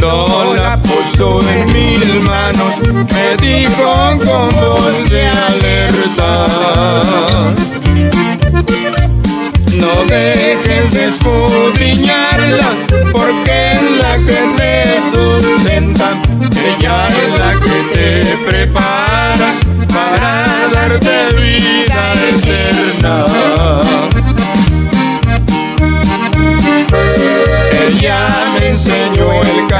Cuando la puso en mis manos, me dijo con voz de alerta. No dejes de escudriñarla, porque es la que te sustenta. Ella es la que te prepara para darte vida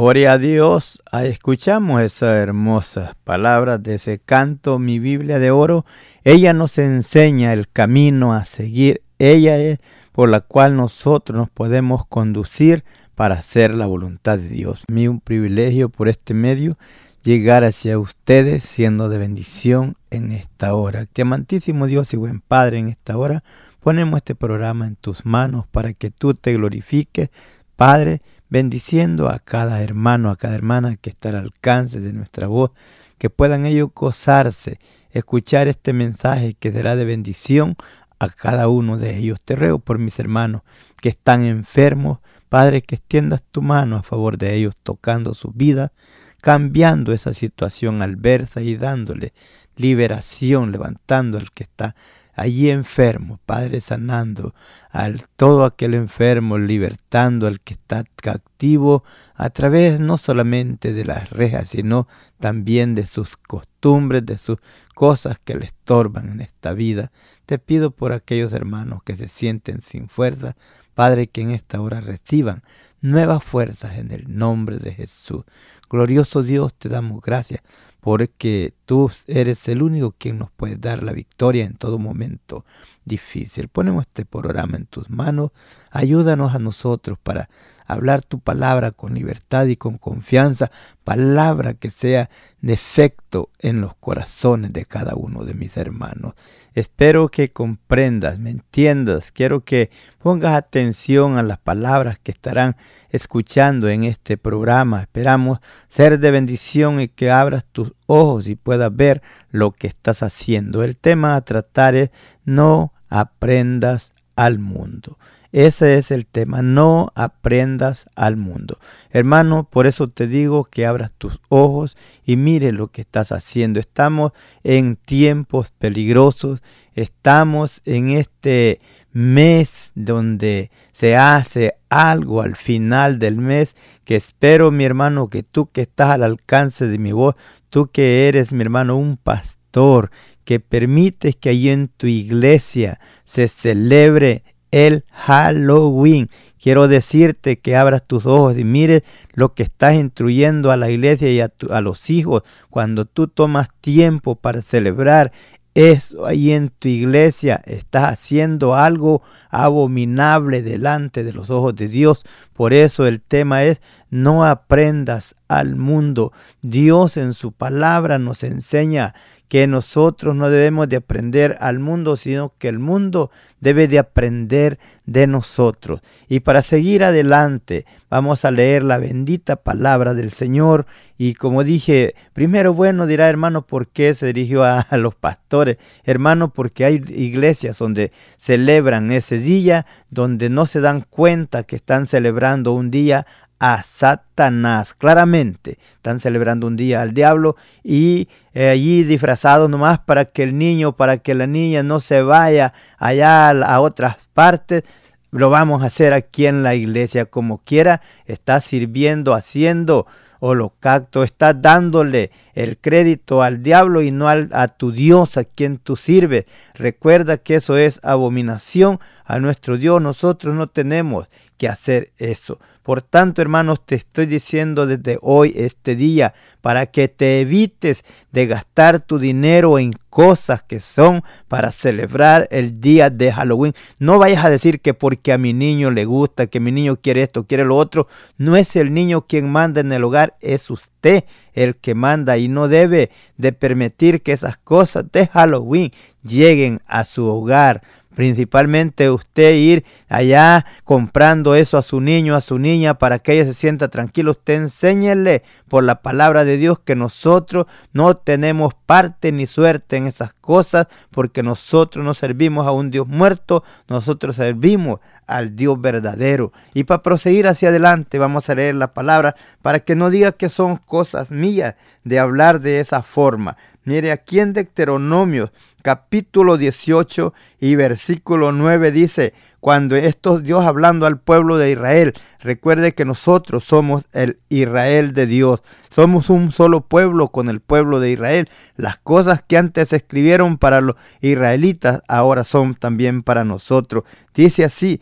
Gloria a Dios. Escuchamos esas hermosas palabras de ese canto, mi Biblia de oro. Ella nos enseña el camino a seguir. Ella es por la cual nosotros nos podemos conducir para hacer la voluntad de Dios. Mí un privilegio por este medio llegar hacia ustedes siendo de bendición en esta hora. Que amantísimo Dios y buen Padre en esta hora, ponemos este programa en tus manos para que tú te glorifiques, Padre, bendiciendo a cada hermano, a cada hermana que está al alcance de nuestra voz, que puedan ellos gozarse, escuchar este mensaje que será de bendición a cada uno de ellos. Te ruego por mis hermanos que están enfermos, Padre, que extiendas tu mano a favor de ellos, tocando su vida, cambiando esa situación adversa y dándole liberación, levantando al que está allí enfermo, Padre, sanando al todo aquel enfermo, libertando al que está cautivo a través no solamente de las rejas, sino también de sus costumbres, de sus cosas que le estorban en esta vida. Te pido por aquellos hermanos que se sienten sin fuerza, Padre, que en esta hora reciban nuevas fuerzas en el nombre de Jesús. Glorioso Dios, te damos gracias porque tú eres el único quien nos puede dar la victoria en todo momento difícil. Ponemos este programa en tus manos, ayúdanos a nosotros para hablar tu palabra con libertad y con confianza, palabra que sea de efecto en los corazones de cada uno de mis hermanos. Espero que comprendas, me entiendas, quiero que pongas atención a las palabras que estarán escuchando en este programa. Esperamos ser de bendición y que abras tus ojos y puedas ver lo que estás haciendo. El tema a tratar es no aprendas al mundo. Ese es el tema, no aprendas al mundo. Hermano, por eso te digo que abras tus ojos y mire lo que estás haciendo. Estamos en tiempos peligrosos, estamos en este mes donde se hace algo al final del mes que espero mi hermano que tú que estás al alcance de mi voz, tú que eres mi hermano un pastor, que permites que allí en tu iglesia se celebre el Halloween. Quiero decirte que abras tus ojos y mires lo que estás instruyendo a la iglesia y a, a, los hijos cuando tú tomas tiempo para celebrar eso ahí en tu iglesia estás haciendo algo abominable delante de los ojos de Dios. Por eso el tema es no aprendas al mundo. Dios en su palabra nos enseña que nosotros no debemos de aprender al mundo, sino que el mundo debe de aprender de nosotros. Y para seguir adelante, vamos a leer la bendita palabra del Señor. Y como dije, primero, bueno, dirá hermano, ¿por qué se dirigió a, a los pastores? Hermano, porque hay iglesias donde celebran ese día, donde no se dan cuenta que están celebrando un día a Satanás. Claramente están celebrando un día al diablo y eh, allí disfrazado nomás para que el niño, para que la niña no se vaya allá a, otras partes. Lo vamos a hacer aquí en la iglesia como quiera. Está sirviendo, haciendo holocausto, está dándole el crédito al diablo y no al, a tu Dios a quien tú sirves. Recuerda que eso es abominación a nuestro Dios. Nosotros no tenemos que hacer eso. Por tanto, hermanos, te estoy diciendo desde hoy, este día, para que te evites de gastar tu dinero en cosas que son para celebrar el día de Halloween. No vayas a decir que porque a mi niño le gusta, que mi niño quiere esto, quiere lo otro. No es el niño quien manda en el hogar, es usted el que manda y no debe de permitir que esas cosas de Halloween lleguen a su hogar principalmente usted ir allá comprando eso a su niño, a su niña, para que ella se sienta tranquila. Usted enséñele por la palabra de Dios que nosotros no tenemos parte ni suerte en esas cosas, porque nosotros no servimos a un Dios muerto, nosotros servimos al Dios verdadero. Y para proseguir hacia adelante, vamos a leer la palabra para que no diga que son cosas mías de hablar de esa forma. Mire, aquí en Deuteronomio capítulo 18 y versículo 9 dice, cuando esto Dios hablando al pueblo de Israel, recuerde que nosotros somos el Israel de Dios, somos un solo pueblo con el pueblo de Israel. Las cosas que antes escribieron para los israelitas ahora son también para nosotros. Dice así,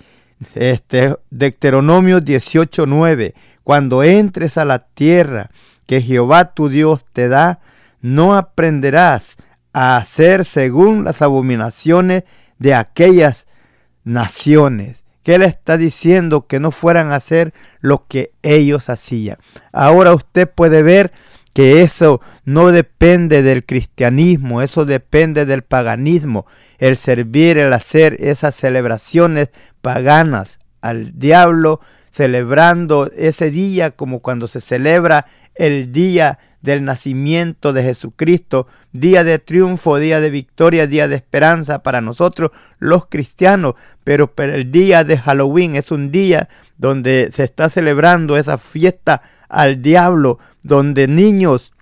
este Deuteronomio 18:9, cuando entres a la tierra que Jehová tu Dios te da, no aprenderás hacer según las abominaciones de aquellas naciones. Que le está diciendo que no fueran a hacer lo que ellos hacían. Ahora usted puede ver que eso no depende del cristianismo, eso depende del paganismo, el servir, el hacer esas celebraciones paganas al diablo, celebrando ese día como cuando se celebra el día del nacimiento de Jesucristo, día de triunfo, día de victoria, día de esperanza para nosotros los cristianos, pero, el día de Halloween es un día donde se está celebrando esa fiesta al diablo, donde niños,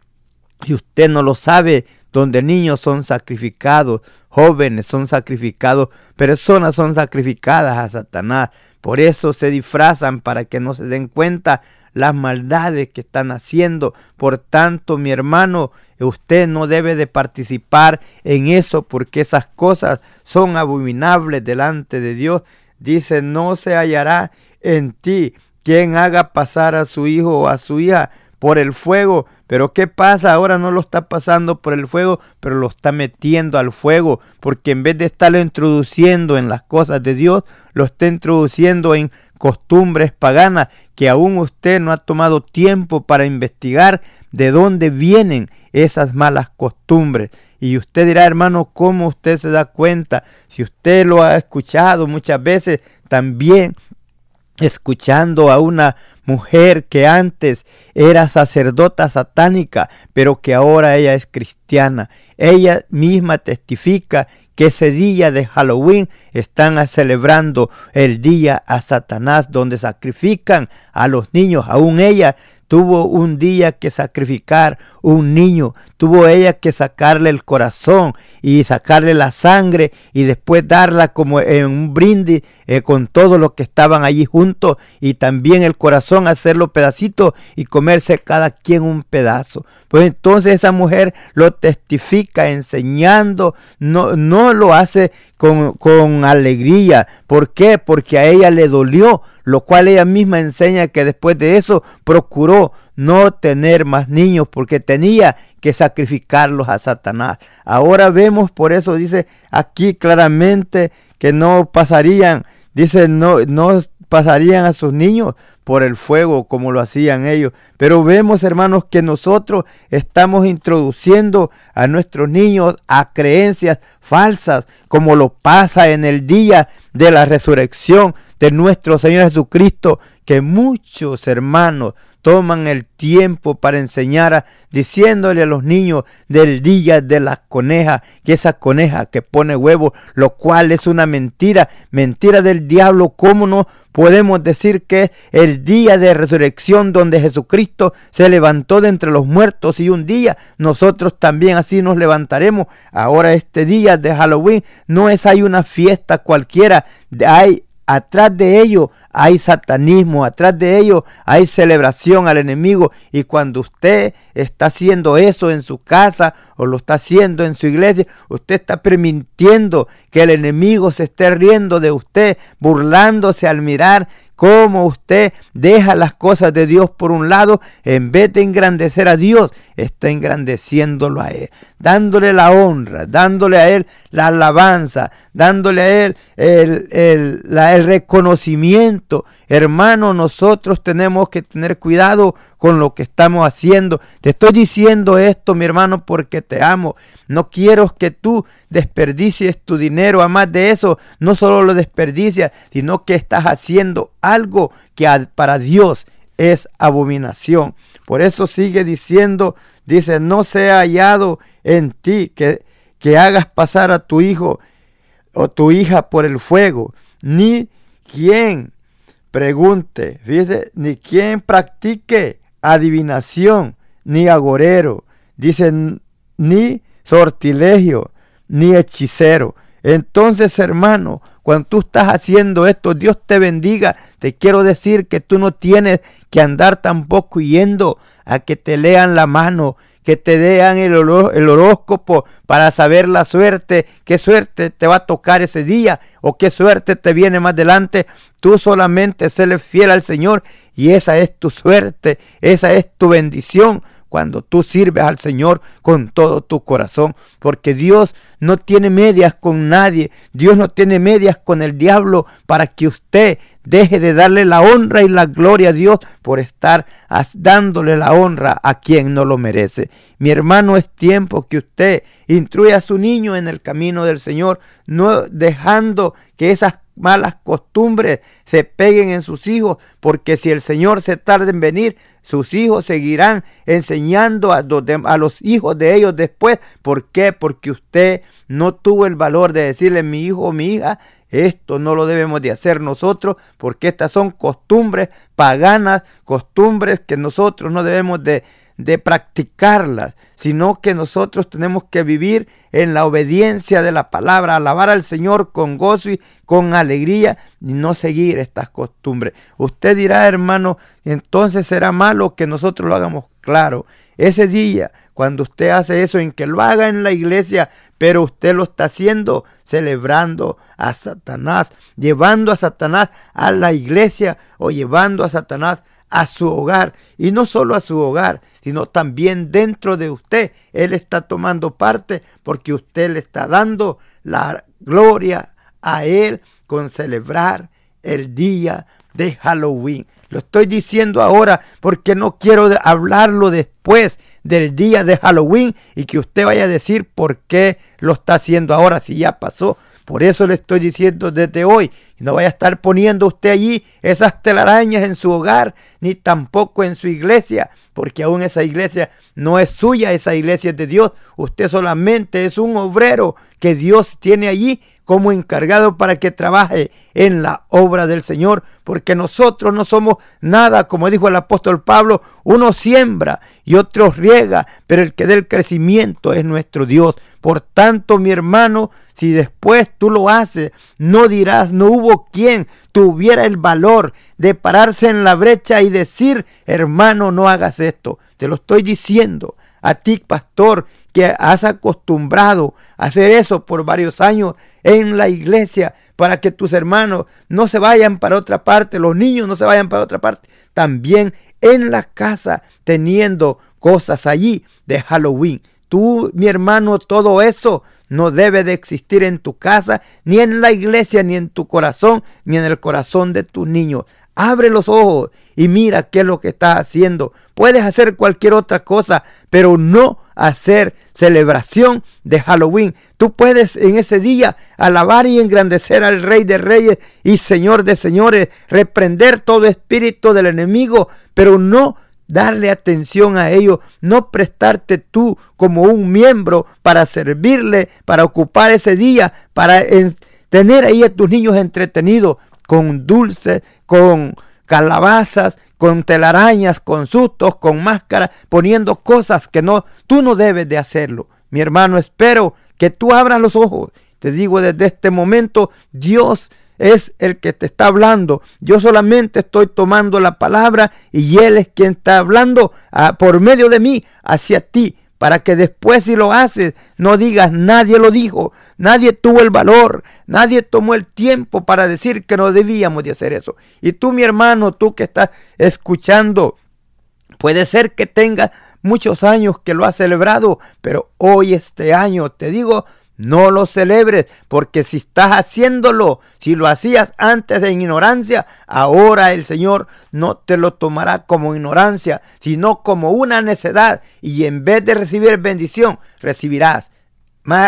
y usted no lo sabe, donde niños son sacrificados, jóvenes son sacrificados, personas son sacrificadas a Satanás. Por eso se disfrazan para que no se den cuenta las maldades que están haciendo. Por tanto, mi hermano, usted no debe de participar en eso porque esas cosas son abominables delante de Dios. Dice, no se hallará en ti quien haga pasar a su hijo o a su hija por el fuego. Pero ¿qué pasa? Ahora no lo está pasando por el fuego, pero lo está metiendo al fuego, porque en vez de estarlo introduciendo en las cosas de Dios, lo está introduciendo en costumbres paganas que aún usted no ha tomado tiempo para investigar de dónde vienen esas malas costumbres. Y usted dirá, hermano, ¿cómo usted se da cuenta? Si usted lo ha escuchado muchas veces, también escuchando a una mujer que antes era sacerdota satánica, pero que ahora ella es cristiana. Ella misma testifica que ese día de Halloween están celebrando el día a Satanás, donde sacrifican a los niños. Aún ella tuvo un día que sacrificar un niño, tuvo ella que sacarle el corazón y sacarle la sangre y después darla como en un brindis eh, con todo lo que estaban allí juntos y también el corazón hacerlo pedacito y comerse cada quien un pedazo. Pues entonces esa mujer lo testifica enseñando, no, no lo hace con, con alegría. ¿Por qué? Porque a ella le dolió, lo cual ella misma enseña que después de eso procuró no tener más niños porque tenía que sacrificarlos a Satanás. Ahora vemos, por eso dice aquí claramente que no pasarían, dice, no, no pasarían a sus niños por el fuego como lo hacían ellos. Pero vemos, hermanos, que nosotros estamos introduciendo a nuestros niños a creencias falsas, como lo pasa en el día de la resurrección de nuestro Señor Jesucristo, que muchos hermanos toman el tiempo para enseñar, diciéndole a los niños del día de la coneja, que esa coneja que pone huevos, lo cual es una mentira, mentira del diablo, ¿cómo no podemos decir que el día de resurrección donde Jesucristo se levantó de entre los muertos y un día nosotros también así nos levantaremos. Ahora este día de Halloween no es hay una fiesta cualquiera, hay Atrás de ello hay satanismo, atrás de ello hay celebración al enemigo. Y cuando usted está haciendo eso en su casa o lo está haciendo en su iglesia, usted está permitiendo que el enemigo se esté riendo de usted, burlándose al mirar cómo usted deja las cosas de Dios por un lado, en vez de engrandecer a Dios, está engrandeciéndolo a Él, dándole la honra, dándole a Él la alabanza, dándole a Él el, el reconocimiento. Hermano, nosotros tenemos que tener cuidado con lo que estamos haciendo. Te estoy diciendo esto, mi hermano, porque te amo. No quiero que tú desperdicies tu dinero. Además de eso, no solo lo desperdicias, sino que estás haciendo algo que para Dios es abominación. Por eso sigue diciendo, dice, no sea hallado en ti que, que hagas pasar a tu hijo o tu hija por el fuego, ni quien pregunte, fíjese, ni quien practique adivinación, ni agorero, dicen ni sortilegio, ni hechicero. Entonces, hermano, cuando tú estás haciendo esto, Dios te bendiga. Te quiero decir que tú no tienes que andar tampoco yendo a que te lean la mano, que te den el, el, horóscopo para saber la suerte, qué suerte te va a tocar ese día o qué suerte te viene más adelante. Tú solamente séle fiel al Señor y esa es tu suerte, esa es tu bendición cuando tú sirves al Señor con todo tu corazón, porque Dios no tiene medias con nadie, Dios no tiene medias con el diablo para que usted deje de darle la honra y la gloria a Dios por estar dándole la honra a quien no lo merece. Mi hermano, es tiempo que usted instruya a su niño en el camino del Señor, no dejando que esas malas costumbres se peguen en sus hijos, porque si el Señor se tarda en venir, sus hijos seguirán enseñando a, a, los hijos de ellos después. ¿Por qué? Porque usted no tuvo el valor de decirle, mi hijo o mi hija, esto no lo debemos de hacer nosotros, porque estas son costumbres paganas, costumbres que nosotros no debemos de de practicarlas, sino que nosotros tenemos que vivir en la obediencia de la palabra, alabar al Señor con gozo y con alegría y no seguir estas costumbres. Usted dirá, hermano, entonces será malo que nosotros lo hagamos claro. Ese día, cuando usted hace eso, en que lo haga en la iglesia, pero usted lo está haciendo celebrando a Satanás, llevando a Satanás a la iglesia o llevando a Satanás a su hogar y no solo a su hogar, sino también dentro de usted. Él está tomando parte porque usted le está dando la gloria a Él con celebrar el día de Halloween. Lo estoy diciendo ahora porque no quiero hablarlo después del día de Halloween y que usted vaya a decir por qué lo está haciendo ahora si ya pasó. Por eso le estoy diciendo desde hoy, no vaya a estar poniendo usted allí esas telarañas en su hogar, ni tampoco en su iglesia, porque aún esa iglesia no es suya, esa iglesia es de Dios. Usted solamente es un obrero que Dios tiene allí como encargado para que trabaje en la obra del Señor, porque nosotros no somos nada, como dijo el apóstol Pablo, uno siembra y otro riega, pero el que dé el crecimiento es nuestro Dios. Por tanto, mi hermano, si después tú lo haces, no dirás, no hubo quien tuviera el valor de pararse en la brecha y decir, hermano, no hagas esto. Te lo estoy diciendo a ti, pastor, que has acostumbrado a hacer eso por varios años en la iglesia para que tus hermanos no se vayan para otra parte, los niños no se vayan para otra parte. También en la casa teniendo cosas allí de Halloween. Tú, mi hermano, todo eso no debe de existir en tu casa, ni en la iglesia, ni en tu corazón, ni en el corazón de tus niños. Abre los ojos y mira qué es lo que estás haciendo. Puedes hacer cualquier otra cosa, pero no hacer celebración de Halloween. Tú puedes en ese día alabar y engrandecer al Rey de Reyes y Señor de Señores, reprender todo espíritu del enemigo, pero no darle atención a ellos, no prestarte tú como un miembro para servirle, para ocupar ese día, para tener ahí a tus niños entretenidos con dulces, con calabazas, con telarañas, con sustos, con máscaras, poniendo cosas que no, tú no debes de hacerlo. Mi hermano, espero que tú abras los ojos. Te digo desde este momento, Dios es el que te está hablando. Yo solamente estoy tomando la palabra y Él es quien está hablando ah, por medio de mí hacia ti. Para que después si lo haces no digas nadie lo dijo, nadie tuvo el valor, nadie tomó el tiempo para decir que no debíamos de hacer eso. Y tú mi hermano, tú que estás escuchando, puede ser que tengas muchos años que lo has celebrado, pero hoy este año te digo, no lo celebres, porque si estás haciéndolo, si lo hacías antes de ignorancia, ahora el Señor no te lo tomará como ignorancia, sino como una necedad. Y en vez de recibir bendición, recibirás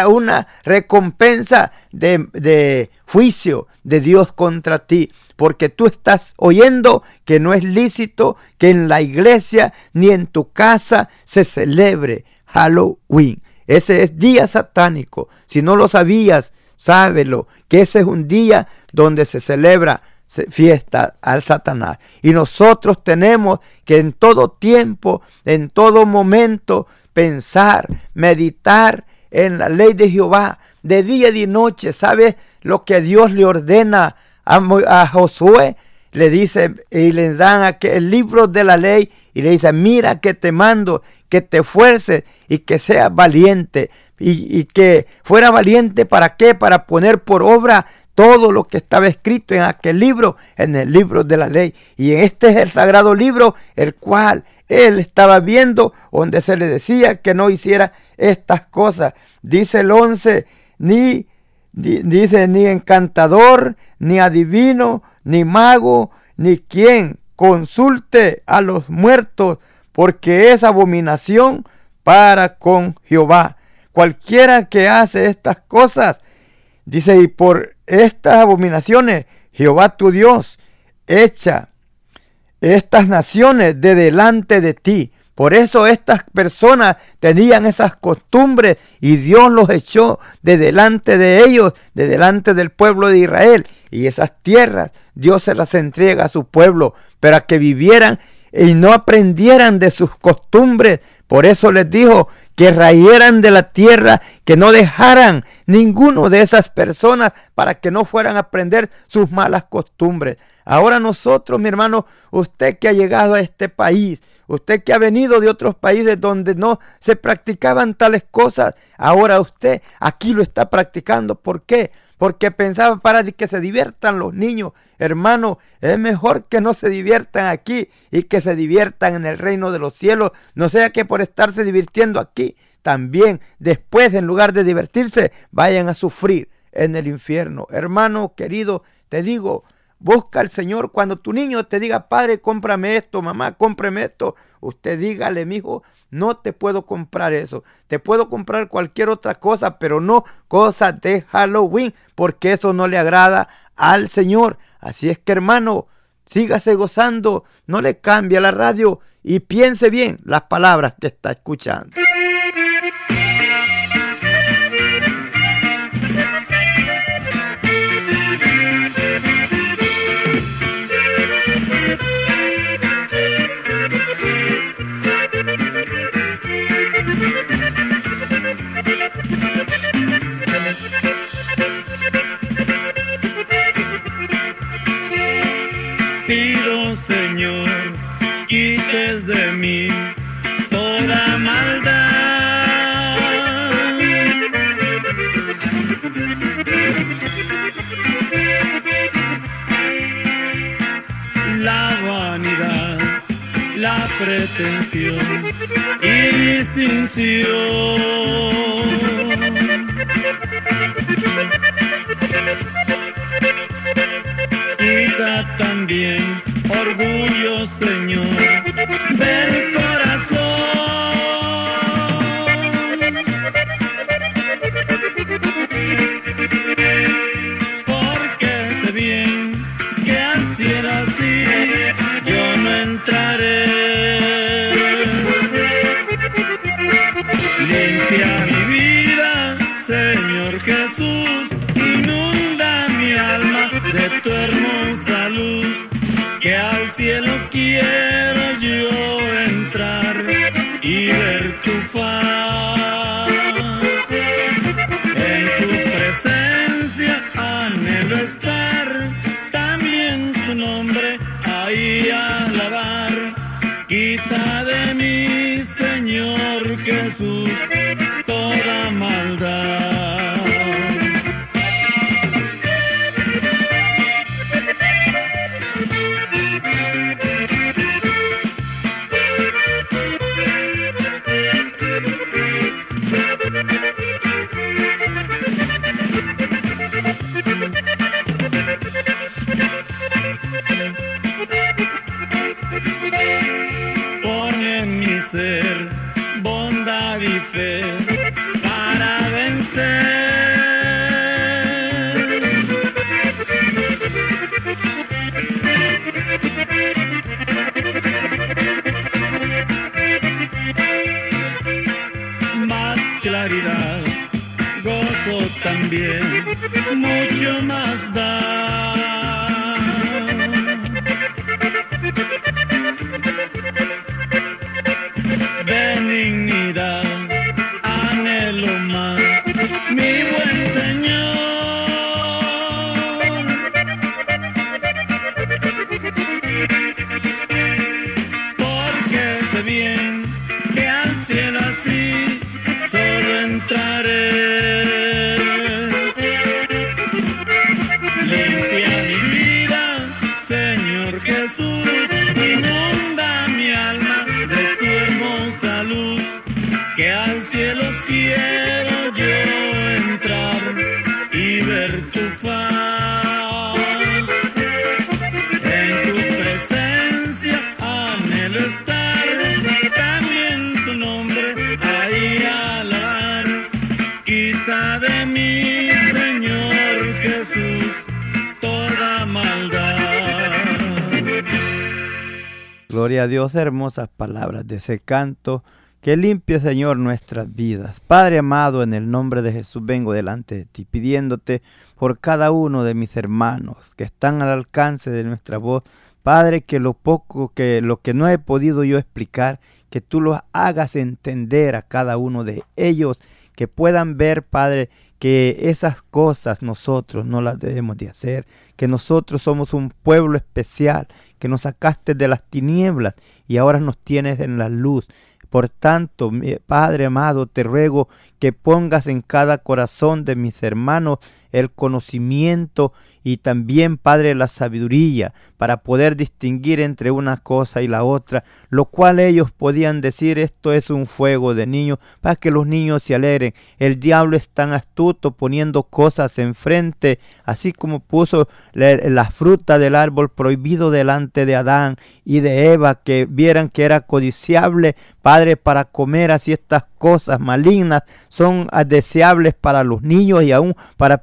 una recompensa de, de juicio de Dios contra ti, porque tú estás oyendo que no es lícito que en la iglesia ni en tu casa se celebre Halloween. Ese es día satánico. Si no lo sabías, sábelo, que ese es un día donde se celebra fiesta al Satanás. Y nosotros tenemos que en todo tiempo, en todo momento, pensar, meditar en la ley de Jehová, de día y de noche. ¿Sabe lo que Dios le ordena a, a Josué? Le dice y le dan el libro de la ley y le dice, mira que te mando, que te fuerces y que seas valiente. Y, que fuera valiente para qué? Para poner por obra todo lo que estaba escrito en aquel libro, en el libro de la ley. Y este es el sagrado libro, el cual él estaba viendo, donde se le decía que no hiciera estas cosas. Dice el 11, ni, dice, ni encantador, ni adivino, ni mago, ni quien consulte a los muertos, porque es abominación para con Jehová. Cualquiera que hace estas cosas, dice, y por estas abominaciones, Jehová tu Dios echa estas naciones de delante de ti. Por eso estas personas tenían esas costumbres y Dios los echó de delante de ellos, de delante del pueblo de Israel. Y esas tierras Dios se las entrega a su pueblo para que vivieran y no aprendieran de sus costumbres. Por eso les dijo que rayeran de la tierra, que no dejaran ninguno de esas personas para que no fueran a aprender sus malas costumbres. Ahora nosotros, mi hermano, usted que ha llegado a este país, usted que ha venido de otros países donde no se practicaban tales cosas, ahora usted aquí lo está practicando. ¿Por qué? Porque pensaba para que se diviertan los niños. Hermano, es mejor que no se diviertan aquí y que se diviertan en el reino de los cielos. No sea que por estarse divirtiendo aquí, también después en lugar de divertirse, vayan a sufrir en el infierno. Hermano querido, te digo, Busca al Señor cuando tu niño te diga, padre, cómprame esto, mamá, cómprame esto. Usted dígale, mi hijo, no te puedo comprar eso. Te puedo comprar cualquier otra cosa, pero no cosas de Halloween, porque eso no le agrada al Señor. Así es que, hermano, sígase gozando, no le cambie la radio y piense bien las palabras que está escuchando. Pretensión y distinción. Quita también orgullo, Señor, ser bondad y fe Hermosas palabras de ese canto que limpie, Señor, nuestras vidas. Padre amado, en el nombre de Jesús vengo delante de ti, pidiéndote por cada uno de mis hermanos que están al alcance de nuestra voz. Padre, que lo poco que lo que no he podido yo explicar, que tú lo hagas entender a cada uno de ellos, que puedan ver, Padre, que esas cosas nosotros no las debemos de hacer, que nosotros somos un pueblo especial, que nos sacaste de las tinieblas y ahora nos tienes en la luz. Por tanto, Padre amado, te ruego que pongas en cada corazón de mis hermanos el conocimiento y también, Padre, la sabiduría para poder distinguir entre una cosa y la otra, lo cual ellos podían decir esto es un fuego de niños, para que los niños se alegren. El diablo es tan astuto poniendo cosas enfrente, así como puso la, fruta del árbol prohibido delante de Adán y de Eva, que vieran que era codiciable, Padre, para comer así estas cosas malignas son deseables para los niños y aún para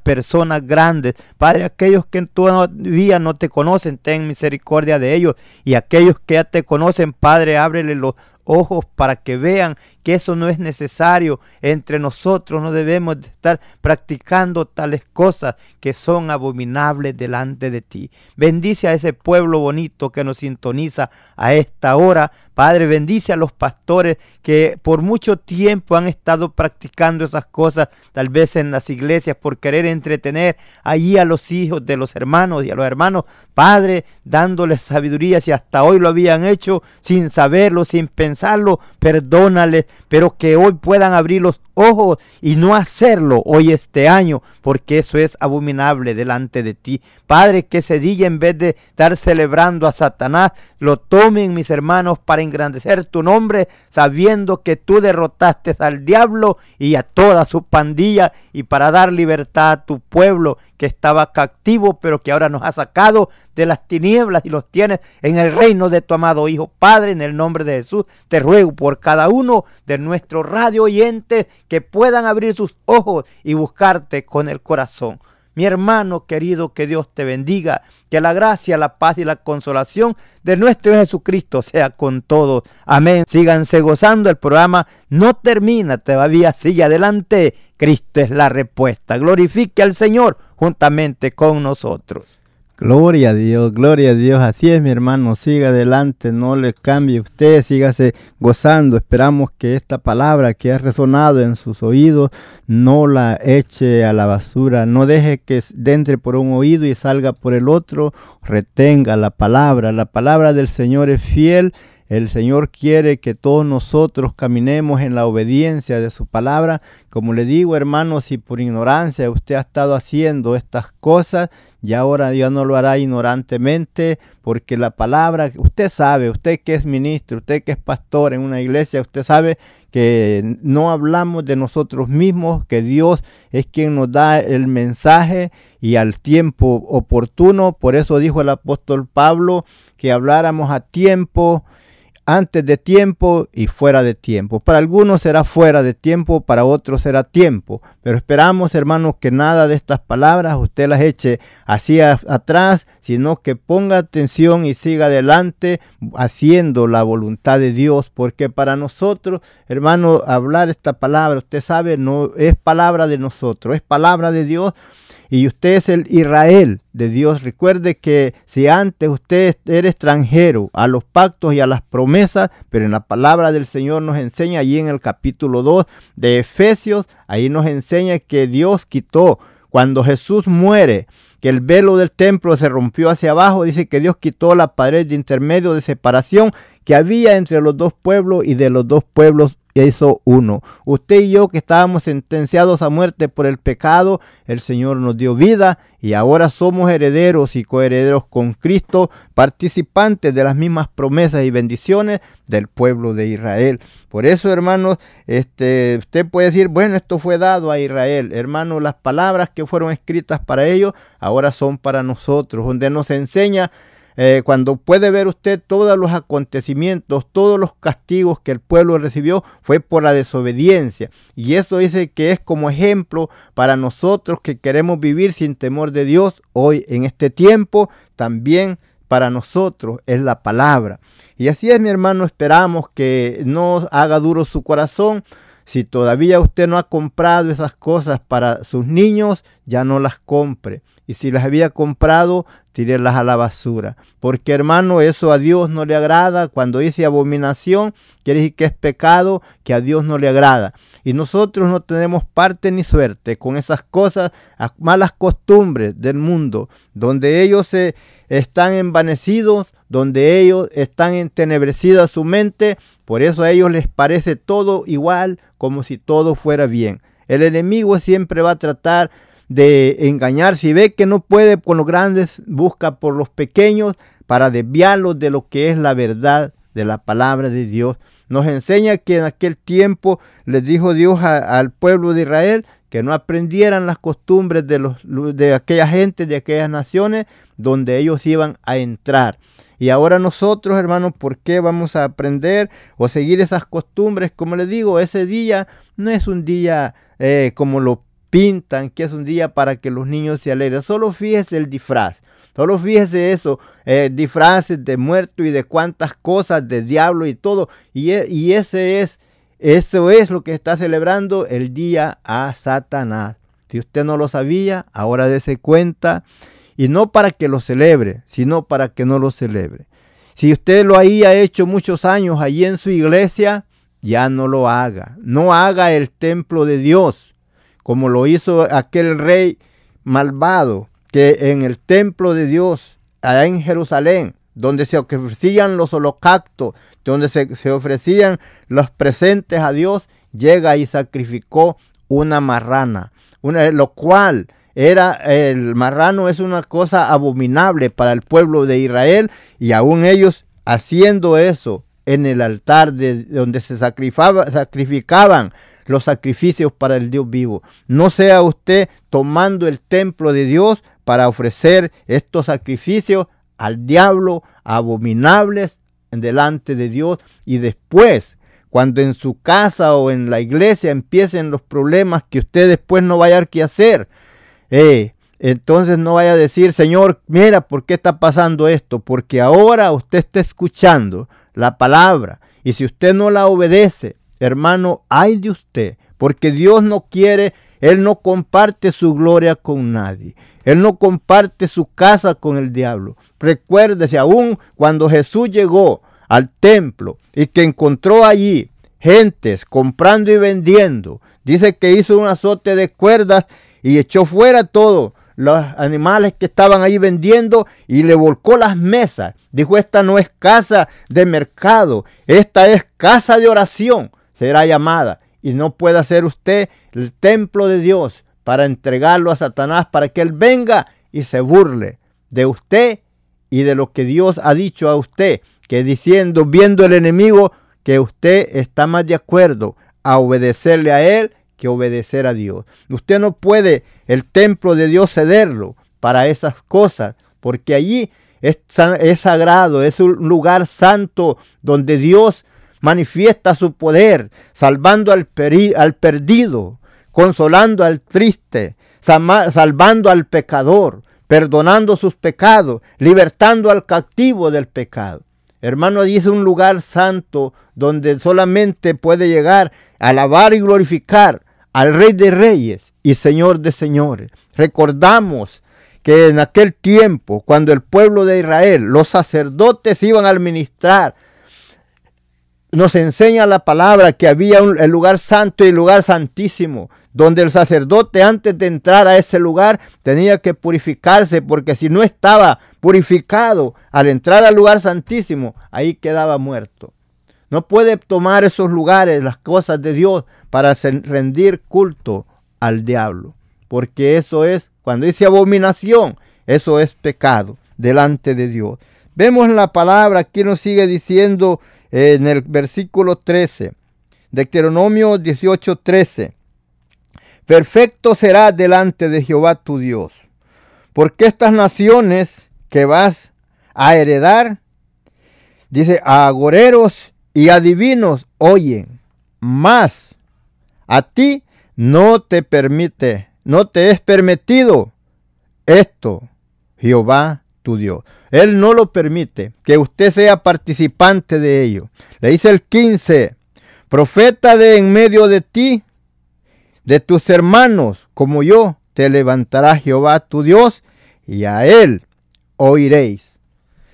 grandes. Padre, aquellos que todavía no te conocen, ten misericordia de ellos. Y aquellos que ya te conocen, Padre, ábrele los ojos para que vean que eso no es necesario entre nosotros. No debemos de estar practicando tales cosas que son abominables delante de ti. Bendice a ese pueblo bonito que nos sintoniza a esta hora. Padre, bendice a los pastores que por mucho tiempo han estado practicando esas cosas, tal vez en las iglesias, por querer entretener allí a los hijos de los hermanos y a los hermanos. Padre, dándoles sabiduría si hasta hoy lo habían hecho sin saberlo, sin pensar pensarlo, perdónales, pero que hoy puedan abrir los ojos y no hacerlo hoy este año, porque eso es abominable delante de ti. Padre, que ese día en vez de estar celebrando a Satanás, lo tomen mis hermanos para engrandecer tu nombre, sabiendo que tú derrotaste al diablo y a toda su pandilla y para dar libertad a tu pueblo que estaba cautivo, pero que ahora nos ha sacado de las tinieblas y los tienes en el reino de tu amado Hijo. Padre, en el nombre de Jesús, te ruego por cada uno de nuestros radio oyentes que puedan abrir sus ojos y buscarte con el corazón. Mi hermano querido, que Dios te bendiga, que la gracia, la paz y la consolación de nuestro Jesucristo sea con todos. Amén. Síganse gozando, el programa no termina, todavía sigue adelante. Cristo es la respuesta. Glorifique al Señor juntamente con nosotros. Gloria a Dios, gloria a Dios. Así es, mi hermano. Siga adelante, no le cambie usted, sígase gozando. Esperamos que esta palabra que ha resonado en sus oídos no la eche a la basura. No deje que entre por un oído y salga por el otro. Retenga la palabra. La palabra del Señor es fiel el Señor quiere que todos nosotros caminemos en la obediencia de su palabra. Como le digo, hermanos, si por ignorancia usted ha estado haciendo estas cosas, ya ahora ya no lo hará ignorantemente, porque la palabra, usted sabe, usted que es ministro, usted que es pastor en una iglesia, usted sabe que no hablamos de nosotros mismos, que Dios es quien nos da el mensaje y al tiempo oportuno. Por eso dijo el apóstol Pablo que habláramos a tiempo antes de tiempo y fuera de tiempo. Para algunos será fuera de tiempo, para otros será tiempo. Pero esperamos, hermanos, que nada de estas palabras usted las eche hacia atrás, sino que ponga atención y siga adelante haciendo la voluntad de Dios, porque para nosotros, hermano, hablar esta palabra, usted sabe, no es palabra de nosotros, es palabra de Dios y usted es el Israel de Dios. Recuerde que si antes usted era extranjero a los pactos y a las promesas, pero en la palabra del Señor nos enseña allí en el capítulo 2 de Efesios, ahí nos enseña que Dios quitó cuando Jesús muere, que el velo del templo se rompió hacia abajo, dice que Dios quitó la pared de intermedio de separación que había entre los dos pueblos y de los dos pueblos hizo uno. Usted y yo que estábamos sentenciados a muerte por el pecado, el Señor nos dio vida y ahora somos herederos y coherederos con Cristo, participantes de las mismas promesas y bendiciones del pueblo de Israel. Por eso, hermanos, este, usted puede decir, bueno, esto fue dado a Israel. Hermanos, las palabras que fueron escritas para ellos ahora son para nosotros, donde nos enseña eh, cuando puede ver usted todos los acontecimientos, todos los castigos que el pueblo recibió, fue por la desobediencia. Y eso dice que es como ejemplo para nosotros que queremos vivir sin temor de Dios hoy en este tiempo, también para nosotros es la palabra. Y así es, mi hermano, esperamos que no haga duro su corazón. Si todavía usted no ha comprado esas cosas para sus niños, ya no las compre y si las había comprado, tírelas a la basura. Porque hermano, eso a Dios no le agrada. Cuando dice abominación, quiere decir que es pecado que a Dios no le agrada. Y nosotros no tenemos parte ni suerte con esas cosas, malas costumbres del mundo, donde ellos se están envanecidos, donde ellos están entenebrecidas su mente, por eso a ellos les parece todo igual, como si todo fuera bien. El enemigo siempre va a tratar de engañar. Si ve que no puede con los grandes, busca por los pequeños para desviarlos de lo que es la verdad de la palabra de Dios. Nos enseña que en aquel tiempo les dijo Dios al pueblo de Israel que no aprendieran las costumbres de, los, de aquella gente, de aquellas naciones donde ellos iban a entrar. Y ahora nosotros, hermanos, ¿por qué vamos a aprender o seguir esas costumbres? Como les digo, ese día no es un día eh, como lo pintan que es un día para que los niños se alegren. Solo fíjese el disfraz. Solo fíjese eso, eh, disfraces de muerto y de cuantas cosas, de diablo y todo. Y, e, y ese es, eso es lo que está celebrando el día a Satanás. Si usted no lo sabía, ahora dése cuenta. Y no para que lo celebre, sino para que no lo celebre. Si usted lo había hecho muchos años allí en su iglesia, ya no lo haga. No haga el templo de Dios como lo hizo aquel rey malvado que en el templo de Dios, allá en Jerusalén, donde se ofrecían los holocaustos, donde se, ofrecían los presentes a Dios, llega y sacrificó una marrana, lo cual era el marrano es una cosa abominable para el pueblo de Israel y aún ellos haciendo eso en el altar de donde se sacrificaban los sacrificios para el Dios vivo. No sea usted tomando el templo de Dios para ofrecer estos sacrificios al diablo abominables delante de Dios y después cuando en su casa o en la iglesia empiecen los problemas que usted después no vaya a que hacer, eh, entonces no vaya a decir, Señor, mira, ¿por qué está pasando esto? Porque ahora usted está escuchando la palabra y si usted no la obedece, hermano, hay de usted, porque Dios no quiere, Él no comparte su gloria con nadie. Él no comparte su casa con el diablo. Recuérdese, aún cuando Jesús llegó al templo y que encontró allí gentes comprando y vendiendo, dice que hizo un azote de cuerdas y echó fuera todos los animales que estaban ahí vendiendo y le volcó las mesas. Dijo, esta no es casa de mercado, esta es casa de oración, será llamada. Y no puede ser usted el templo de Dios para entregarlo a Satanás para que él venga y se burle de usted y de lo que Dios ha dicho a usted, que diciendo, viendo el enemigo, que usted está más de acuerdo a obedecerle a él que obedecer a Dios. Usted no puede el templo de Dios cederlo para esas cosas, porque allí es, es sagrado, es un lugar santo donde Dios manifiesta su poder, salvando al, al perdido, consolando al triste, salvando al pecador, perdonando sus pecados, libertando al cautivo del pecado. Hermano, dice un lugar santo donde solamente puede llegar a alabar y glorificar al Rey de Reyes y Señor de Señores. Recordamos que en aquel tiempo, cuando el pueblo de Israel, los sacerdotes iban a administrar nos enseña la palabra que había un, el lugar santo y el lugar santísimo, donde el sacerdote antes de entrar a ese lugar tenía que purificarse, porque si no estaba purificado al entrar al lugar santísimo, ahí quedaba muerto. No puede tomar esos lugares, las cosas de Dios, para rendir culto al diablo, porque eso es, cuando dice abominación, eso es pecado delante de Dios. Vemos la palabra, aquí nos sigue diciendo en el versículo 13, Deuteronomio 18, 13. Perfecto será delante de Jehová tu Dios, porque estas naciones que vas a heredar, dice, a agoreros y adivinos oyen, más a ti no te permite, no te es permitido esto, Jehová tu Dios. Él no lo permite que usted sea participante de ello. Le dice el 15, profeta de en medio de ti, de tus hermanos, como yo, te levantará Jehová tu Dios, y a él oiréis.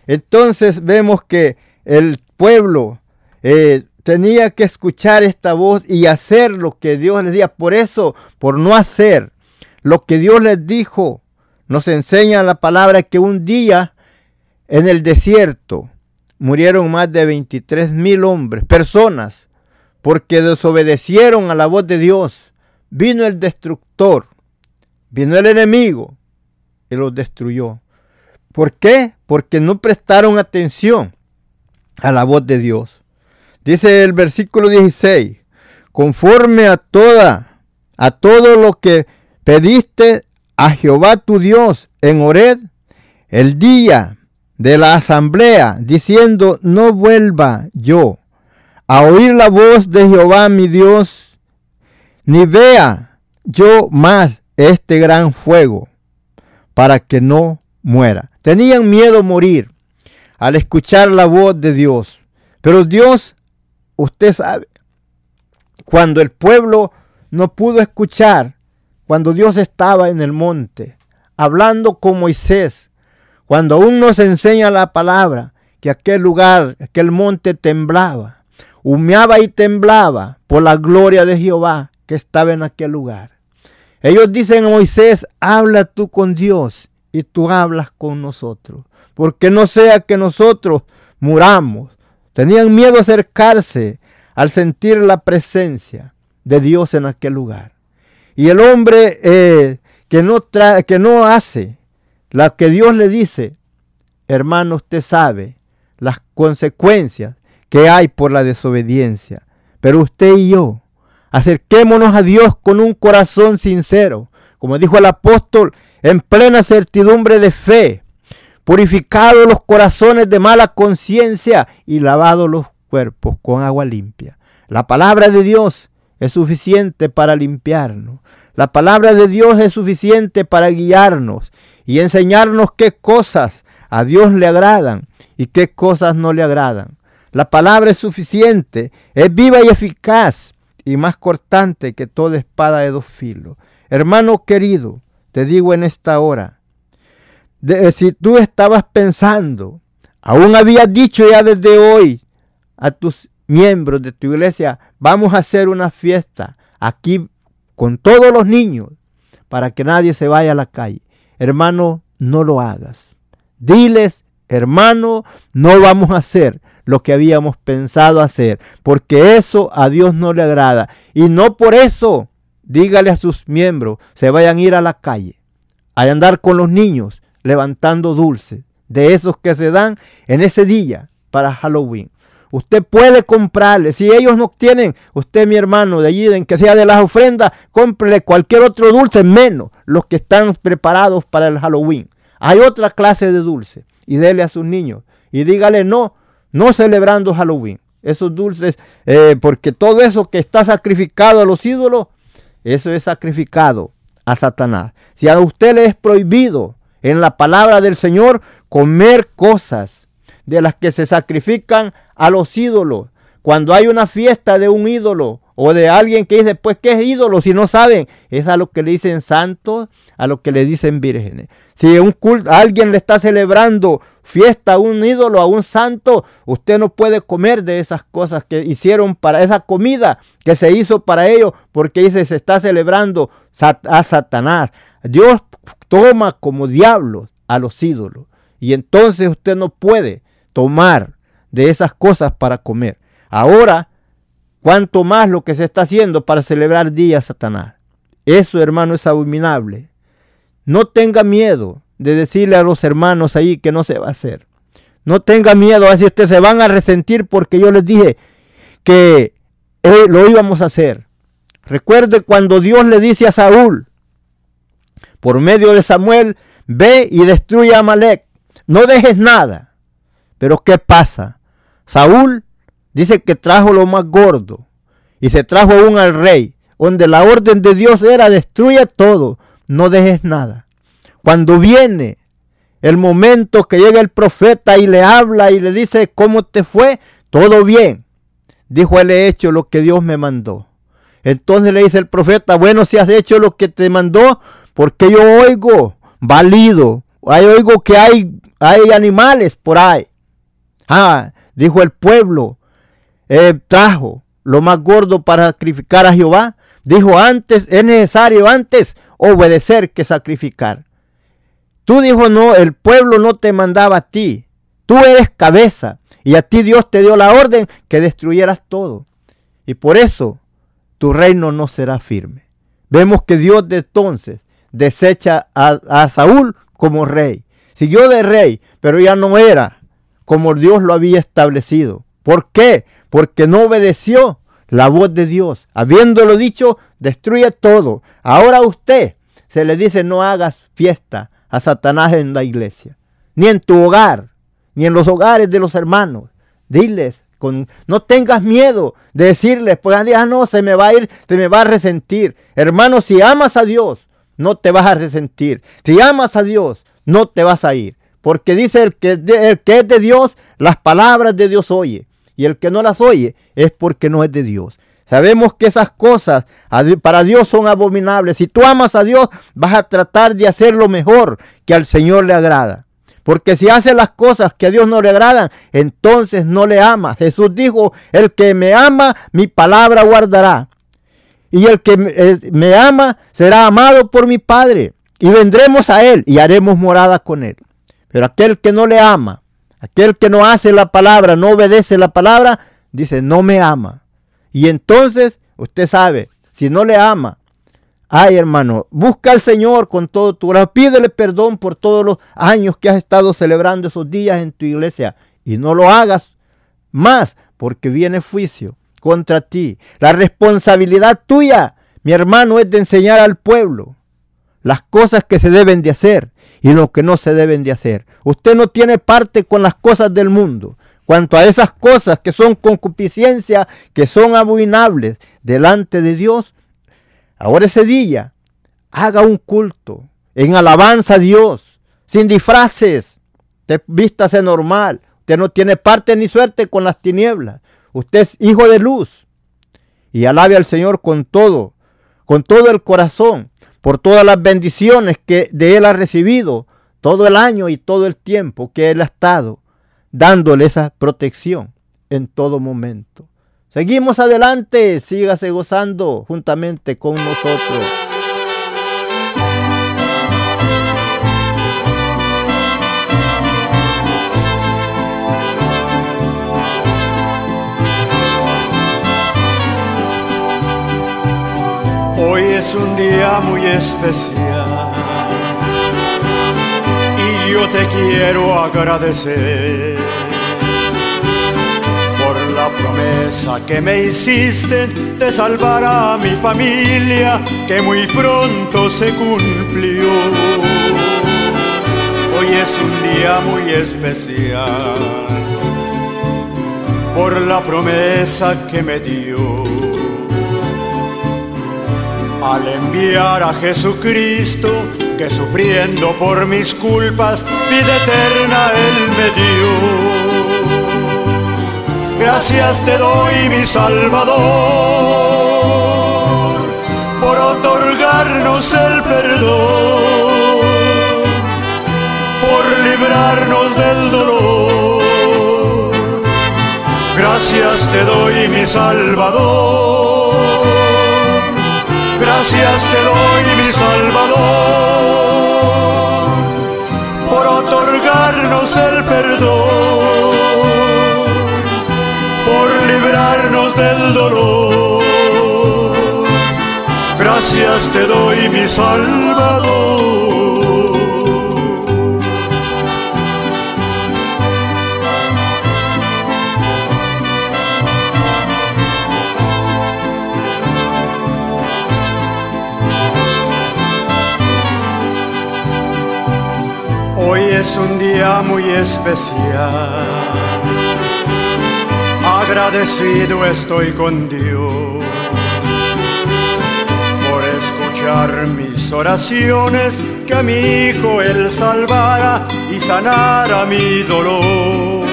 Entonces vemos que el pueblo eh, tenía que escuchar esta voz y hacer lo que Dios les decía. Por eso, por no hacer lo que Dios les dijo, nos enseña la palabra que un día en el desierto murieron más de 23 mil hombres, personas, porque desobedecieron a la voz de Dios. Vino el destructor, vino el enemigo y los destruyó. ¿Por qué? Porque no prestaron atención a la voz de Dios. Dice el versículo 16, conforme a toda, a todo lo que pediste a Jehová tu Dios en Ored, el día de la asamblea, diciendo, no vuelva yo a oír la voz de Jehová mi Dios, ni vea yo más este gran fuego, para que no muera. Tenían miedo morir al escuchar la voz de Dios. Pero Dios, usted sabe, cuando el pueblo no pudo escuchar, cuando Dios estaba en el monte, hablando con Moisés, cuando aún nos enseña la palabra que aquel lugar, aquel monte temblaba, humeaba y temblaba por la gloria de Jehová que estaba en aquel lugar. Ellos dicen a Moisés, habla tú con Dios y tú hablas con nosotros. porque no sea que nosotros muramos. Tenían miedo a acercarse al sentir la presencia de Dios en aquel lugar. Y el hombre eh, que, no que no hace lo que Dios le dice, hermano, usted sabe las consecuencias que hay por la desobediencia. Pero usted y yo, acerquémonos a Dios con un corazón sincero, como dijo el apóstol, en plena certidumbre de fe, purificados los corazones de mala conciencia y lavados los cuerpos con agua limpia. La palabra de Dios es suficiente para limpiarnos. La palabra de Dios es suficiente para guiarnos y enseñarnos qué cosas a Dios le agradan y qué cosas no le agradan. La palabra es suficiente, es viva y eficaz y más cortante que toda espada de dos filos. Hermano querido, te digo en esta hora, de, si tú estabas pensando, aún habías dicho ya desde hoy a tus miembros de tu iglesia, vamos a hacer una fiesta aquí con todos los niños para que nadie se vaya a la calle. Hermano, no lo hagas. Diles, hermano, no vamos a hacer lo que habíamos pensado hacer, porque eso a Dios no le agrada. Y no por eso, dígale a sus miembros, se vayan a ir a la calle, a andar con los niños levantando dulces, de esos que se dan en ese día para Halloween. Usted puede comprarle. Si ellos no tienen, usted, mi hermano, de allí, en que sea de las ofrendas, cómprele cualquier otro dulce, menos los que están preparados para el Halloween. Hay otra clase de dulce. Y dele a sus niños. Y dígale no, no celebrando Halloween. Esos dulces, eh, porque todo eso que está sacrificado a los ídolos, eso es sacrificado a Satanás. Si a usted le es prohibido en la palabra del Señor comer cosas de las que se sacrifican a los ídolos. Cuando hay una fiesta de un ídolo o de alguien que dice, pues, ¿qué es ídolo? Si no saben, es a lo que le dicen santos, a lo que le dicen vírgenes. Si un culto, alguien le está celebrando fiesta a un ídolo, a un santo, usted no puede comer de esas cosas que hicieron para esa comida que se hizo para ellos, porque dice, se está celebrando a Satanás. Dios toma como diablos a los ídolos. Y entonces usted no puede tomar de esas cosas para comer. Ahora, cuanto más lo que se está haciendo para celebrar día Satanás. Eso, hermano, es abominable. No tenga miedo de decirle a los hermanos ahí que no se va a hacer. No tenga miedo, así ustedes se van a resentir porque yo les dije que eh, lo íbamos a hacer. Recuerde cuando Dios le dice a Saúl, por medio de Samuel, ve y destruye a Amalek. No dejes nada. Pero ¿qué pasa? Saúl dice que trajo lo más gordo y se trajo aún al rey, donde la orden de Dios era destruye todo, no dejes nada. Cuando viene el momento que llega el profeta y le habla y le dice cómo te fue, todo bien. Dijo, él he hecho lo que Dios me mandó. Entonces le dice el profeta, bueno, si has hecho lo que te mandó, porque yo oigo válido, oigo que hay, hay animales por ahí. Ah, dijo el pueblo, eh, trajo lo más gordo para sacrificar a Jehová. Dijo antes, es necesario antes obedecer que sacrificar. Tú dijo, no, el pueblo no te mandaba a ti. Tú eres cabeza. Y a ti Dios te dio la orden que destruyeras todo. Y por eso tu reino no será firme. Vemos que Dios de entonces desecha a, a Saúl como rey. Siguió de rey, pero ya no era como Dios lo había establecido. ¿Por qué? Porque no obedeció la voz de Dios. Habiéndolo dicho, destruye todo. Ahora usted se le dice no hagas fiesta a Satanás en la iglesia, ni en tu hogar, ni en los hogares de los hermanos. Diles, con, no tengas miedo de decirles, pues ah, no, se me va a ir, se me va a resentir. Hermano, si amas a Dios, no te vas a resentir. Si amas a Dios, no te vas a ir. Porque dice el que, es de Dios, las palabras de Dios oye. Y el que no las oye es porque no es de Dios. Sabemos que esas cosas para Dios son abominables. Si tú amas a Dios, vas a tratar de hacer lo mejor que al Señor le agrada. Porque si hace las cosas que a Dios no le agradan, entonces no le ama. Jesús dijo, el que me ama, mi palabra guardará. Y el que eh, me ama será amado por mi Padre. Y vendremos a Él y haremos morada con Él. Pero aquel que no le ama, aquel que no hace la palabra, no obedece la palabra, dice, no me ama. Y entonces, usted sabe, si no le ama, ay hermano, busca al Señor con todo tu corazón, pídele perdón por todos los años que has estado celebrando esos días en tu iglesia y no lo hagas más porque viene juicio contra ti. La responsabilidad tuya, mi hermano, es de enseñar al pueblo las cosas que se deben de hacer y lo que no se deben de hacer. Usted no tiene parte con las cosas del mundo. Cuanto a esas cosas que son concupiscencia, que son abominables delante de Dios, ahora ese día haga un culto en alabanza a Dios, sin disfraces, te vístase normal. Usted no tiene parte ni suerte con las tinieblas. Usted es hijo de luz. Y alabe al Señor con todo, con todo el corazón por todas las bendiciones que de Él ha recibido todo el año y todo el tiempo que Él ha estado dándole esa protección en todo momento. Seguimos adelante, sígase gozando juntamente con nosotros. Hoy es un día muy especial y yo te quiero agradecer por la promesa que me hiciste de salvar a mi familia que muy pronto se cumplió. Hoy es un día muy especial por la promesa que me dio al enviar a Jesucristo, que sufriendo por mis culpas, vida eterna Él me dio. Gracias te doy, mi Salvador, por otorgarnos el perdón, por librarnos del dolor. Gracias te doy, mi Salvador gracias te doy, mi Salvador, por otorgarnos el perdón, por librarnos del dolor. Gracias te doy, mi Salvador. Es un día muy especial. Agradecido estoy con Dios por escuchar mis oraciones, que a mi hijo Él salvara y sanara mi dolor.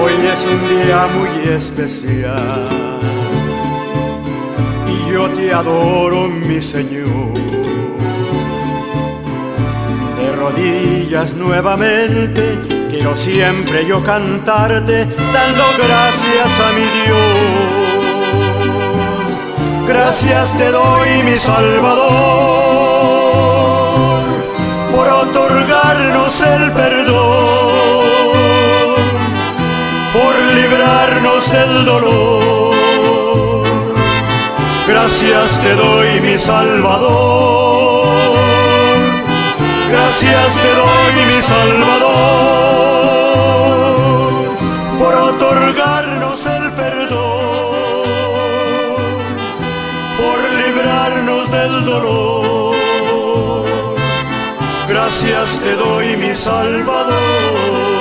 Hoy es un día muy especial y yo te adoro, mi Señor rodillas nuevamente, quiero siempre yo cantarte, dando gracias a mi Dios. Gracias te doy, mi Salvador, por otorgarnos el perdón, por librarnos del dolor. Gracias te doy, mi Salvador Gracias te doy, mi Salvador, por otorgarnos el perdón, por librarnos del dolor. Gracias te doy, mi Salvador.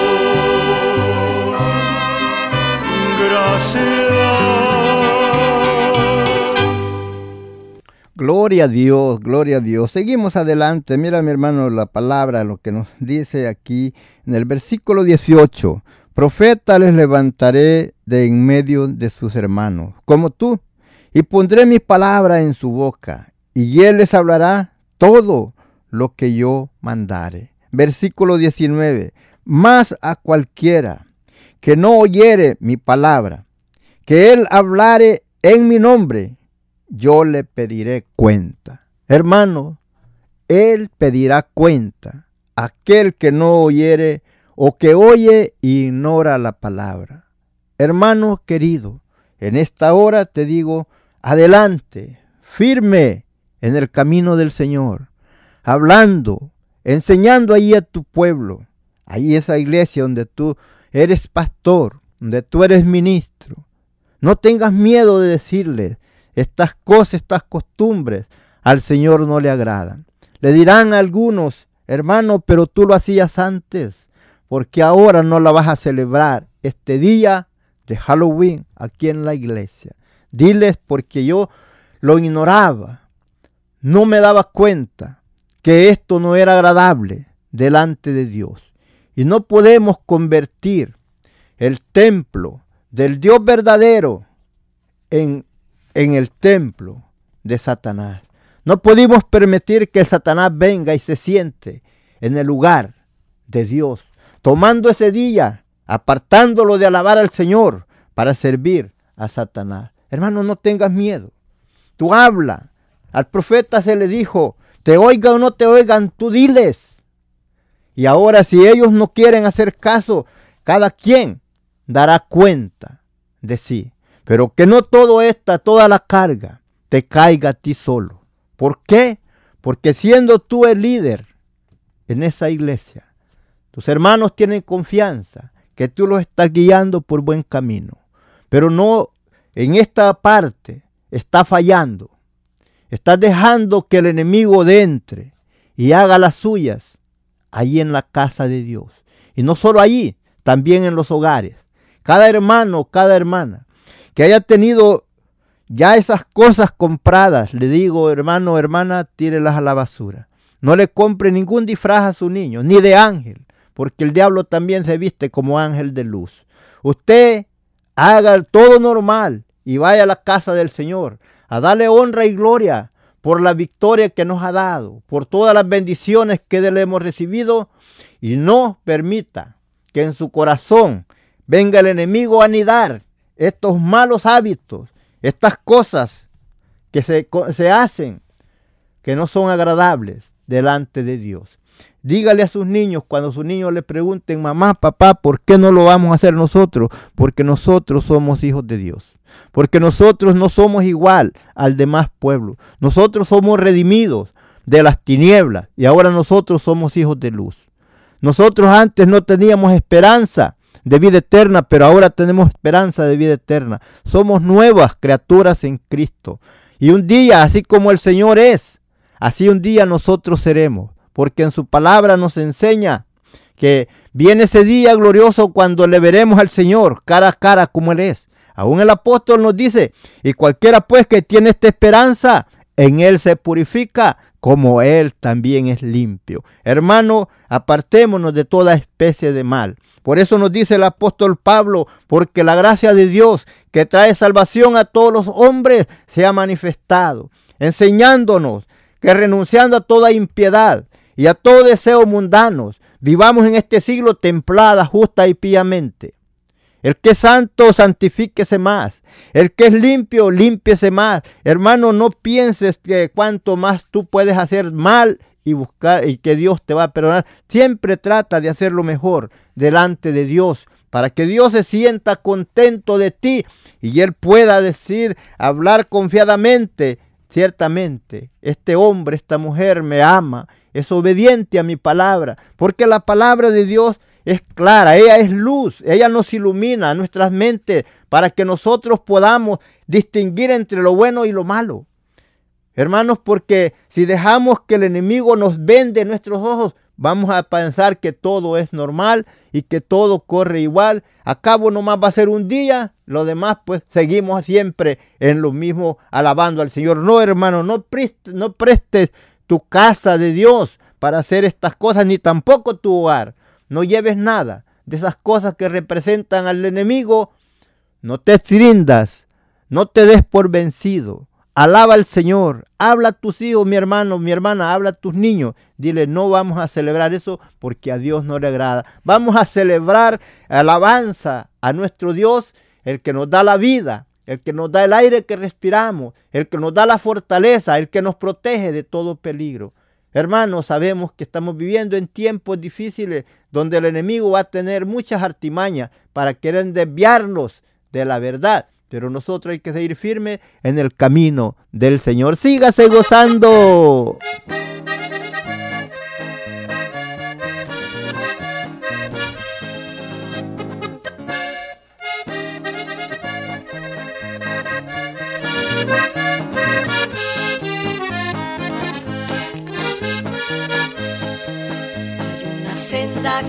Gloria a Dios, gloria a Dios. Seguimos adelante. Mira, mi hermano, la palabra, lo que nos dice aquí en el versículo 18. Profeta les levantaré de en medio de sus hermanos, como tú, y pondré mi palabra en su boca, y él les hablará todo lo que yo mandare. Versículo 19. Más a cualquiera que no oyere mi palabra, que él hablare en mi nombre, yo le pediré cuenta. Hermano, Él pedirá cuenta aquel que no oyere o que oye ignora la palabra. Hermano querido, en esta hora te digo, adelante, firme en el camino del Señor, hablando, enseñando ahí a tu pueblo, ahí esa iglesia donde tú eres pastor, donde tú eres ministro. No tengas miedo de decirle estas cosas, estas costumbres, al Señor no le agradan. Le dirán algunos, hermano, pero tú lo hacías antes, porque ahora no la vas a celebrar este día de Halloween aquí en la iglesia. Diles porque yo lo ignoraba, no me daba cuenta que esto no era agradable delante de Dios. Y no podemos convertir el templo del Dios verdadero en, en el templo de Satanás. No podemos permitir que Satanás venga y se siente en el lugar de Dios, tomando ese día, apartándolo de alabar al Señor para servir a Satanás. Hermano, no tengas miedo. Tú habla. Al profeta se le dijo, te oigan o no te oigan, tú diles. Y ahora si ellos no quieren hacer caso, cada quien dará cuenta de sí. Pero que no todo esta, toda la carga, te caiga a ti solo. ¿Por qué? Porque siendo tú el líder en esa iglesia, tus hermanos tienen confianza que tú los estás guiando por buen camino. Pero no en esta parte está fallando. Estás dejando que el enemigo entre y haga las suyas ahí en la casa de Dios. Y no solo allí, también en los hogares. Cada hermano, cada hermana que haya tenido ya esas cosas compradas, le digo, hermano, hermana, tírelas a la basura. No le compre ningún disfraz a su niño, ni de ángel, porque el diablo también se viste como ángel de luz. Usted haga todo normal y vaya a la casa del Señor a darle honra y gloria por la victoria que nos ha dado, por todas las bendiciones que él hemos recibido y no permita que en su corazón venga el enemigo a anidar estos malos hábitos, estas cosas que se, se hacen que no son agradables delante de Dios. Dígale a sus niños cuando sus niños le pregunten, mamá, papá, ¿por qué no lo vamos a hacer nosotros? Porque nosotros somos hijos de Dios. Porque nosotros no somos igual al demás pueblo. Nosotros somos redimidos de las tinieblas y ahora nosotros somos hijos de luz. Nosotros antes no teníamos esperanza de vida eterna, pero ahora tenemos esperanza de vida eterna. Somos nuevas criaturas en Cristo. Y un día, así como el Señor es, así un día nosotros seremos porque en su palabra nos enseña que viene ese día glorioso cuando le veremos al Señor cara a cara como Él es. Aún el apóstol nos dice, y cualquiera pues que tiene esta esperanza, en Él se purifica como Él también es limpio. Hermano, apartémonos de toda especie de mal. Por eso nos dice el apóstol Pablo, porque la gracia de Dios que trae salvación a todos los hombres se ha manifestado, enseñándonos que renunciando a toda impiedad y a todo deseo mundanos, vivamos en este siglo templada, justa y piamente. El que es santo, santifíquese más. El que es limpio, límpiese más. Hermano, no pienses que cuanto más tú puedes hacer mal y buscar y que Dios te va a perdonar. Siempre trata de hacer lo mejor delante de Dios para que Dios se sienta contento de ti y Él pueda decir, hablar confiadamente, ciertamente, este hombre, esta mujer me ama es obediente a mi palabra, porque la palabra de Dios es clara, ella es luz, ella nos ilumina nuestras mentes para que nosotros podamos distinguir entre lo bueno y lo malo. Hermanos, porque si dejamos que el enemigo nos vende nuestros ojos, vamos a pensar que todo es normal y que todo corre igual. A cabo nomás va a ser un día, lo demás pues seguimos siempre en lo mismo alabando al Señor. No, hermano, no prestes, no prestes tu casa de Dios para hacer estas cosas, ni tampoco tu hogar. No lleves nada de esas cosas que representan al enemigo. No te rindas, no te des por vencido. Alaba al Señor, habla a tus hijos, mi hermano, mi hermana, habla a tus niños. Dile, no vamos a celebrar eso porque a Dios no le agrada. Vamos a celebrar alabanza a nuestro Dios, el que nos da la vida, el que nos da el aire que respiramos, el que nos da la fortaleza, el que nos protege de todo peligro. Hermanos, sabemos que estamos viviendo en tiempos difíciles donde el enemigo va a tener muchas artimañas para querer desviarnos de la verdad. Pero nosotros hay que seguir firmes en el camino del Señor. Sígase gozando.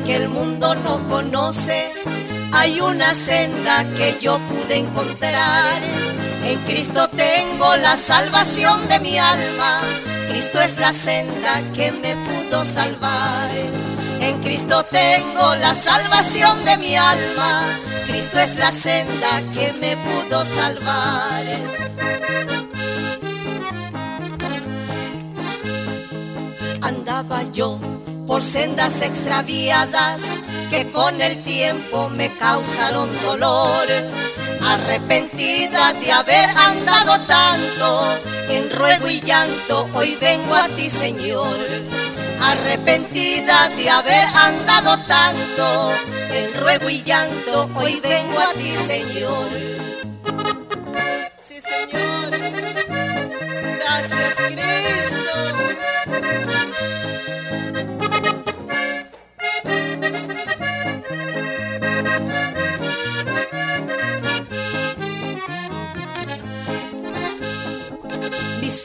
Que el mundo no conoce. Hay una senda que yo pude encontrar. En Cristo tengo la salvación de mi alma. Cristo es la senda que me pudo salvar. En Cristo tengo la salvación de mi alma. Cristo es la senda que me pudo salvar. Andaba yo por sendas extraviadas que con el tiempo me causaron dolor. Arrepentida de haber andado tanto en ruego y llanto, hoy vengo a ti, Señor. Arrepentida de haber andado tanto en ruego y llanto, hoy vengo a ti, Señor. Sí, Señor.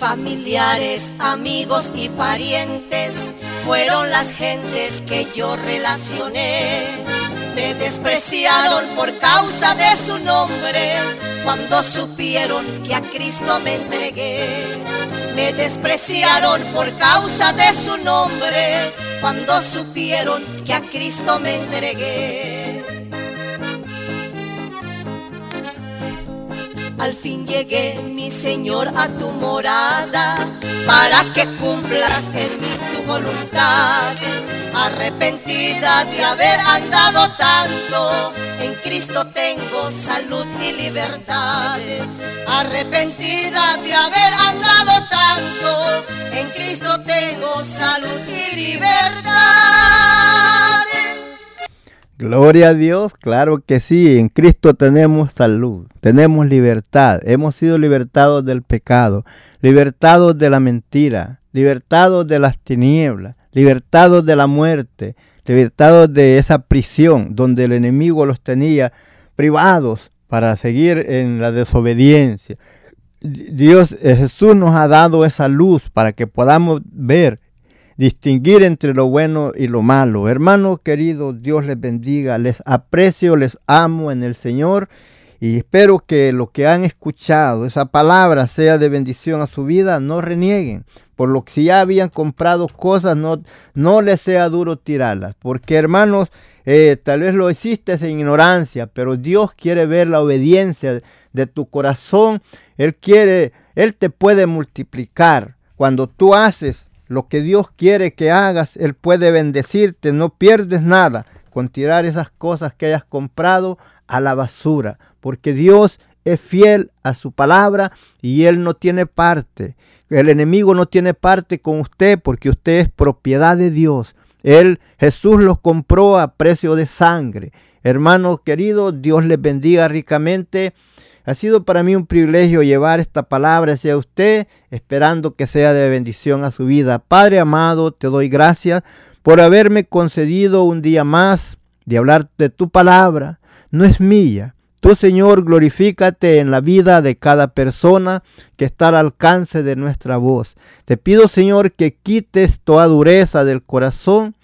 Familiares, amigos y parientes fueron las gentes que yo relacioné. Me despreciaron por causa de su nombre cuando supieron que a Cristo me entregué. Me despreciaron por causa de su nombre cuando supieron que a Cristo me entregué. Al fin llegué, mi Señor, a tu morada, para que cumplas en mí tu voluntad. Arrepentida de haber andado tanto, en Cristo tengo salud y libertad. Arrepentida de haber andado tanto, en Cristo tengo salud y libertad. Gloria a Dios, claro que sí, en Cristo tenemos salud, tenemos libertad, hemos sido libertados del pecado, libertados de la mentira, libertados de las tinieblas, libertados de la muerte, libertados de esa prisión donde el enemigo los tenía privados para seguir en la desobediencia. Dios, eh, Jesús nos ha dado esa luz para que podamos ver distinguir entre lo bueno y lo malo. Hermanos queridos, Dios les bendiga, les aprecio, les amo en el Señor y espero que lo que han escuchado, esa palabra sea de bendición a su vida, no renieguen. Por lo que si ya habían comprado cosas, no, no les sea duro tirarlas. Porque hermanos, eh, tal vez lo hiciste en ignorancia, pero Dios quiere ver la obediencia de tu corazón. Él quiere, Él te puede multiplicar. Cuando tú haces lo que Dios quiere que hagas, Él puede bendecirte, no pierdes nada con tirar esas cosas que hayas comprado a la basura, porque Dios es fiel a su palabra y Él no tiene parte. El enemigo no tiene parte con usted porque usted es propiedad de Dios. Él, Jesús los compró a precio de sangre. Hermanos queridos, Dios les bendiga ricamente. Ha sido para mí un privilegio llevar esta palabra hacia usted, esperando que sea de bendición a su vida. Padre amado, te doy gracias por haberme concedido un día más de hablar de tu palabra. No es mía. Tú, Señor, glorifícate en la vida de cada persona que está al alcance de nuestra voz. Te pido, Señor, que quites toda dureza del corazón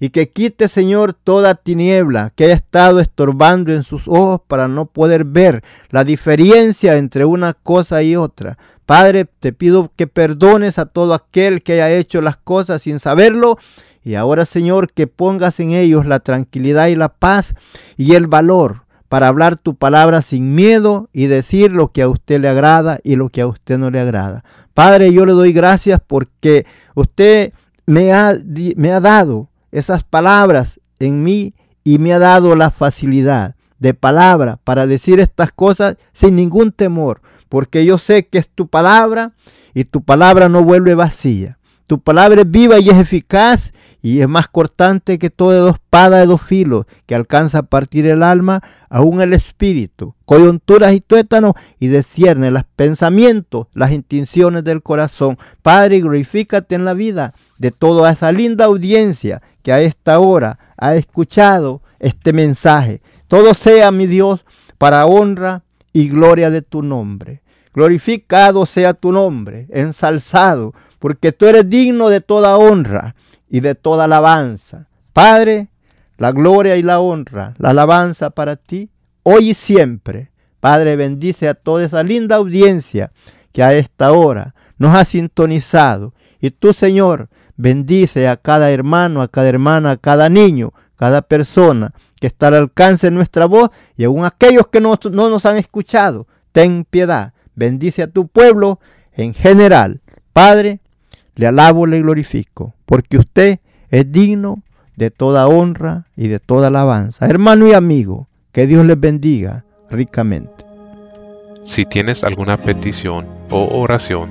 y que quite, Señor, toda tiniebla que haya estado estorbando en sus ojos para no poder ver la diferencia entre una cosa y otra. Padre, te pido que perdones a todo aquel que haya hecho las cosas sin saberlo. Y ahora, Señor, que pongas en ellos la tranquilidad y la paz y el valor para hablar tu palabra sin miedo y decir lo que a usted le agrada y lo que a usted no le agrada. Padre, yo le doy gracias porque usted me ha, me ha dado esas palabras en mí y me ha dado la facilidad de palabra para decir estas cosas sin ningún temor, porque yo sé que es tu palabra y tu palabra no vuelve vacía. Tu palabra es viva y es eficaz y es más cortante que toda espada de dos filos, que alcanza a partir el alma, aún el espíritu, coyunturas y tuétanos, y descierne los pensamientos, las intenciones del corazón. Padre, glorifícate en la vida de toda esa linda audiencia que a esta hora ha escuchado este mensaje. Todo sea, mi Dios, para honra y gloria de tu nombre. Glorificado sea tu nombre, ensalzado, porque tú eres digno de toda honra y de toda alabanza. Padre, la gloria y la honra, la alabanza para ti, hoy y siempre. Padre, bendice a toda esa linda audiencia que a esta hora nos ha sintonizado. Y tú, Señor, bendice a cada hermano, a cada hermana, a cada niño, cada persona que está al alcance de nuestra voz y aún aquellos que no, no nos han escuchado. Ten piedad. Bendice a tu pueblo en general. Padre, le alabo, le glorifico, porque usted es digno de toda honra y de toda alabanza. Hermano y amigo, que Dios les bendiga ricamente. Si tienes alguna petición o oración,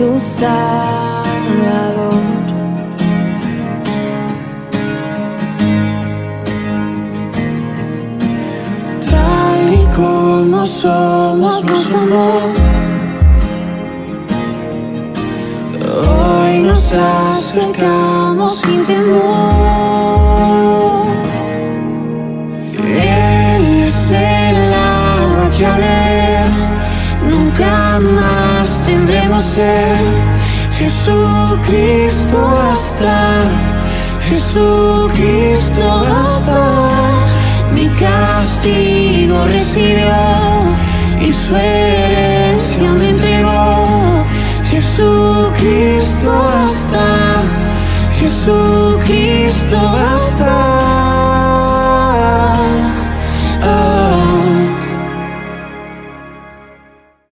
su Salvador. Tal y como somos, nos amor. Hoy nos acercamos sin temor. Él es el agua que a ver nunca más tendremos ser Jesucristo basta, Jesucristo basta. Mi castigo recibió y su herencia me entregó. Jesucristo basta, Jesucristo basta. Ah.